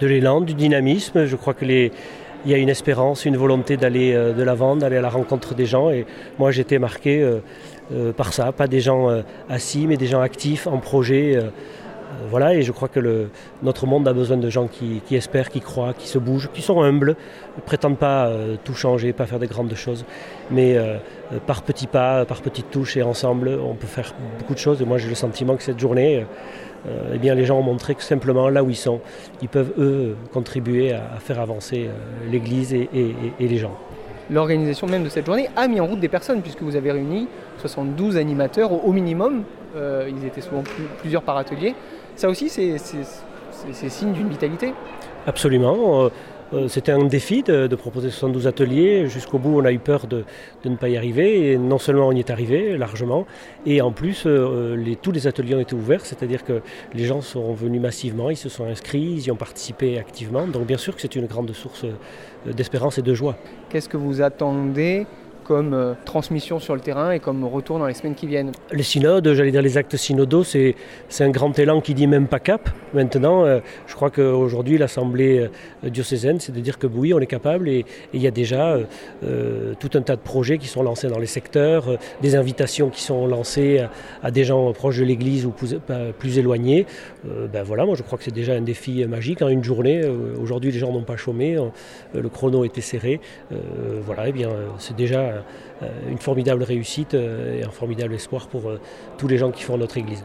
de l'élan, du dynamisme. Je crois que les, il y a une espérance, une volonté d'aller de l'avant, d'aller à la rencontre des gens. Et moi, j'étais marqué par ça, pas des gens assis, mais des gens actifs en projet. Voilà, et je crois que notre monde a besoin de gens qui, espèrent, qui croient, qui se bougent, qui sont humbles, ne prétendent pas tout changer, pas faire des grandes choses, mais par petits pas, par petites touches et ensemble, on peut faire beaucoup de choses. Et moi, j'ai le sentiment que cette journée, euh, eh bien, les gens ont montré que simplement là où ils sont, ils peuvent eux contribuer à, faire avancer euh, l'Église et, les gens. L'organisation même de cette journée a mis en route des personnes puisque vous avez réuni 72 animateurs au, minimum. Euh, ils étaient souvent plusieurs par atelier. Ça aussi, c'est signe d'une vitalité. Absolument. Euh, c'était un défi de, proposer 72 ateliers. Jusqu'au bout, on a eu peur de, ne pas y arriver. Et non seulement on y est arrivé largement, et en plus, euh, tous les ateliers ont été ouverts, c'est-à-dire que les gens sont venus massivement, ils se sont inscrits, ils y ont participé activement. Donc bien sûr que c'est une grande source euh, d'espérance et de joie. Qu'est-ce que vous attendez comme euh, transmission sur le terrain et comme retour dans les semaines qui viennent. Les synodes, j'allais dire les actes synodaux, c'est un grand élan qui dit même pas cap. Maintenant, euh, je crois qu'aujourd'hui, l'Assemblée euh, diocésaine, c'est de dire que oui, on est capable et il y a déjà tout un tas de projets qui sont lancés dans les secteurs, des invitations qui sont lancées à, des gens proches de l'Église ou plus, éloignés. ben voilà, moi je crois que c'est déjà un défi magique. En une journée, aujourd'hui, les gens n'ont pas chômé, le chrono était serré. voilà, et eh bien c'est déjà une formidable réussite euh, et un formidable espoir pour euh, tous les gens qui font notre Église.